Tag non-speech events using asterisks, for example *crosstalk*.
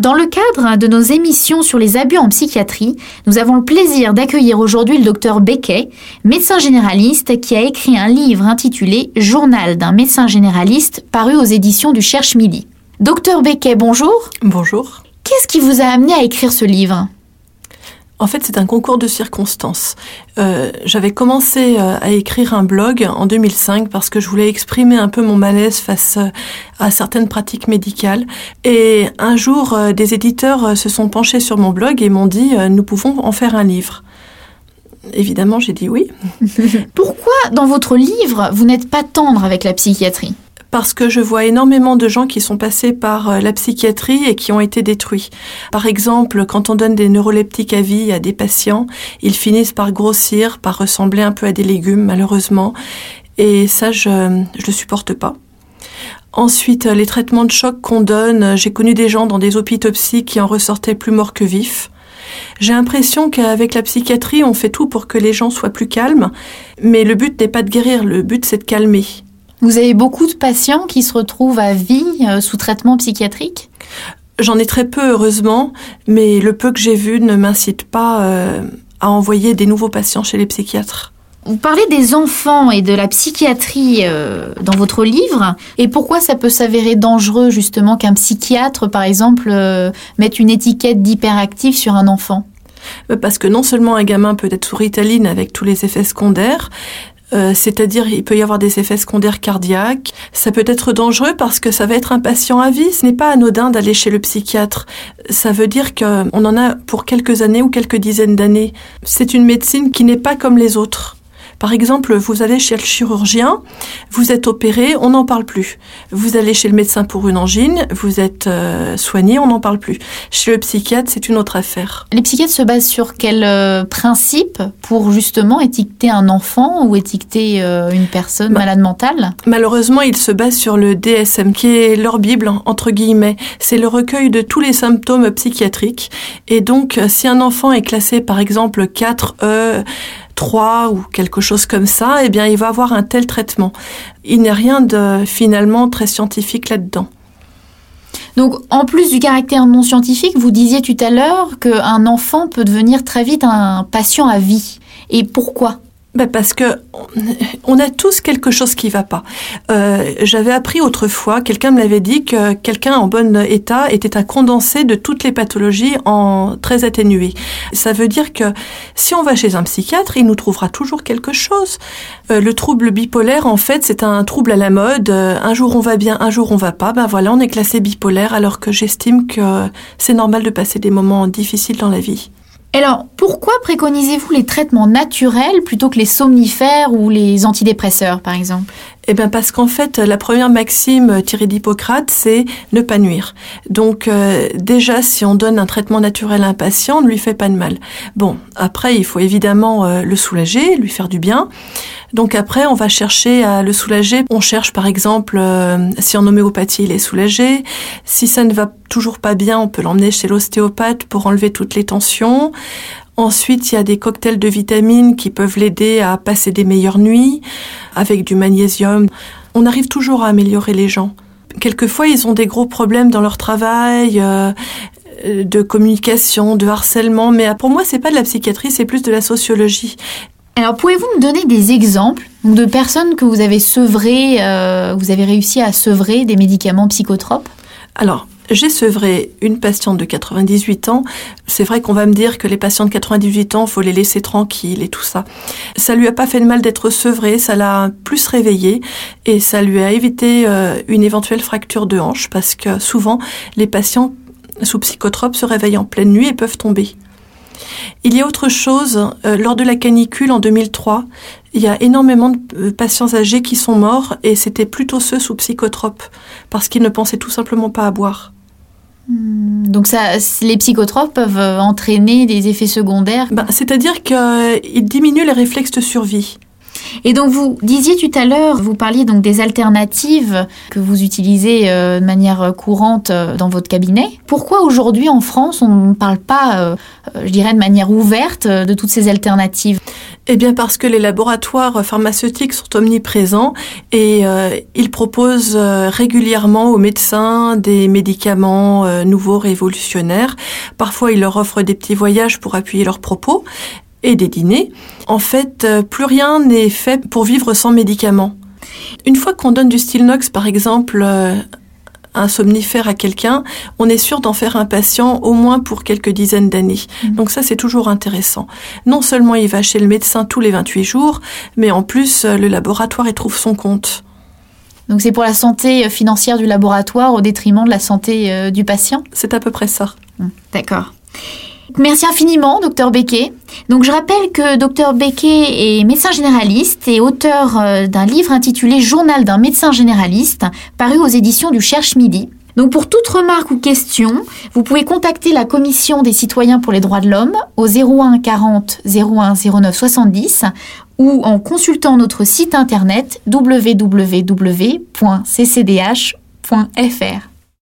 Dans le cadre de nos émissions sur les abus en psychiatrie, nous avons le plaisir d'accueillir aujourd'hui le docteur Becquet, médecin généraliste qui a écrit un livre intitulé Journal d'un médecin généraliste paru aux éditions du Cherche Midi. Docteur Becquet, bonjour. Bonjour. Qu'est-ce qui vous a amené à écrire ce livre? En fait, c'est un concours de circonstances. Euh, J'avais commencé euh, à écrire un blog en 2005 parce que je voulais exprimer un peu mon malaise face euh, à certaines pratiques médicales. Et un jour, euh, des éditeurs se sont penchés sur mon blog et m'ont dit nous pouvons en faire un livre. Évidemment, j'ai dit oui. *laughs* Pourquoi, dans votre livre, vous n'êtes pas tendre avec la psychiatrie? Parce que je vois énormément de gens qui sont passés par euh, la psychiatrie et qui ont été détruits. Par exemple, quand on donne des neuroleptiques à vie à des patients, ils finissent par grossir, par ressembler un peu à des légumes, malheureusement. Et ça, je ne le supporte pas. Ensuite, les traitements de choc qu'on donne, j'ai connu des gens dans des psy qui en ressortaient plus morts que vifs. J'ai l'impression qu'avec la psychiatrie, on fait tout pour que les gens soient plus calmes, mais le but n'est pas de guérir, le but c'est de calmer. Vous avez beaucoup de patients qui se retrouvent à vie euh, sous traitement psychiatrique? J'en ai très peu, heureusement, mais le peu que j'ai vu ne m'incite pas euh, à envoyer des nouveaux patients chez les psychiatres. Vous parlez des enfants et de la psychiatrie euh, dans votre livre, et pourquoi ça peut s'avérer dangereux justement qu'un psychiatre, par exemple, mette une étiquette d'hyperactif sur un enfant? Parce que non seulement un gamin peut être sous Ritaline avec tous les effets secondaires, euh, c'est-à-dire il peut y avoir des effets secondaires cardiaques. Ça peut être dangereux parce que ça va être un patient à vie. Ce n'est pas anodin d'aller chez le psychiatre. Ça veut dire qu'on en a pour quelques années ou quelques dizaines d'années. C'est une médecine qui n'est pas comme les autres. Par exemple, vous allez chez le chirurgien, vous êtes opéré, on n'en parle plus. Vous allez chez le médecin pour une angine, vous êtes euh, soigné, on n'en parle plus. Chez le psychiatre, c'est une autre affaire. Les psychiatres se basent sur quel euh, principe pour justement étiqueter un enfant ou étiqueter euh, une personne bah, malade mentale? Malheureusement, ils se basent sur le DSM, qui est leur Bible, entre guillemets. C'est le recueil de tous les symptômes psychiatriques. Et donc, si un enfant est classé, par exemple, 4E, 3 ou quelque chose comme ça, eh bien, il va avoir un tel traitement. Il n'y a rien de finalement très scientifique là-dedans. Donc, en plus du caractère non scientifique, vous disiez tout à l'heure qu'un enfant peut devenir très vite un patient à vie. Et pourquoi? Ben parce que *laughs* on a tous quelque chose qui va pas. Euh, J'avais appris autrefois, quelqu'un me l'avait dit que quelqu'un en bon état était un condensé de toutes les pathologies en très atténué. Ça veut dire que si on va chez un psychiatre, il nous trouvera toujours quelque chose. Euh, le trouble bipolaire, en fait, c'est un trouble à la mode. Euh, un jour on va bien, un jour on va pas. Ben voilà, on est classé bipolaire, alors que j'estime que c'est normal de passer des moments difficiles dans la vie. Alors, pourquoi préconisez-vous les traitements naturels plutôt que les somnifères ou les antidépresseurs, par exemple? Eh bien parce qu'en fait, la première maxime tirée d'Hippocrate, c'est ne pas nuire. Donc euh, déjà, si on donne un traitement naturel à un patient, on ne lui fait pas de mal. Bon, après, il faut évidemment euh, le soulager, lui faire du bien. Donc après, on va chercher à le soulager. On cherche par exemple euh, si en homéopathie il est soulagé. Si ça ne va toujours pas bien, on peut l'emmener chez l'ostéopathe pour enlever toutes les tensions. Ensuite, il y a des cocktails de vitamines qui peuvent l'aider à passer des meilleures nuits avec du magnésium. On arrive toujours à améliorer les gens. Quelquefois, ils ont des gros problèmes dans leur travail, euh, de communication, de harcèlement, mais pour moi, c'est pas de la psychiatrie, c'est plus de la sociologie. Alors, pouvez-vous me donner des exemples de personnes que vous avez sevrées, euh, vous avez réussi à sevrer des médicaments psychotropes? Alors, j'ai sevré une patiente de 98 ans. C'est vrai qu'on va me dire que les patients de 98 ans, faut les laisser tranquilles et tout ça. Ça lui a pas fait de mal d'être sevré, ça l'a plus réveillé et ça lui a évité euh, une éventuelle fracture de hanche parce que souvent les patients sous psychotropes se réveillent en pleine nuit et peuvent tomber. Il y a autre chose, euh, lors de la canicule en 2003, il y a énormément de euh, patients âgés qui sont morts et c'était plutôt ceux sous psychotropes parce qu'ils ne pensaient tout simplement pas à boire. Hmm, donc ça, les psychotropes peuvent euh, entraîner des effets secondaires? Ben, C'est-à-dire qu'ils diminuent les réflexes de survie. Et donc vous disiez tout à l'heure, vous parliez donc des alternatives que vous utilisez euh, de manière courante euh, dans votre cabinet. Pourquoi aujourd'hui en France on ne parle pas, euh, je dirais de manière ouverte, de toutes ces alternatives? Eh bien parce que les laboratoires pharmaceutiques sont omniprésents et ils proposent régulièrement aux médecins des médicaments nouveaux, révolutionnaires. Parfois ils leur offrent des petits voyages pour appuyer leurs propos et des dîners. En fait, euh, plus rien n'est fait pour vivre sans médicaments. Une fois qu'on donne du Stilnox, par exemple, euh, un somnifère à quelqu'un, on est sûr d'en faire un patient au moins pour quelques dizaines d'années. Mmh. Donc ça, c'est toujours intéressant. Non seulement il va chez le médecin tous les 28 jours, mais en plus, euh, le laboratoire y trouve son compte. Donc c'est pour la santé financière du laboratoire au détriment de la santé du patient? C'est à peu près ça. Mmh. D'accord. Merci infiniment, docteur Becquet. Donc, je rappelle que docteur Becquet est médecin généraliste et auteur euh, d'un livre intitulé Journal d'un médecin généraliste, paru aux éditions du Cherche Midi. Donc, pour toute remarque ou question, vous pouvez contacter la Commission des citoyens pour les droits de l'homme au 01 40 01 09 70 ou en consultant notre site internet www.ccdh.fr.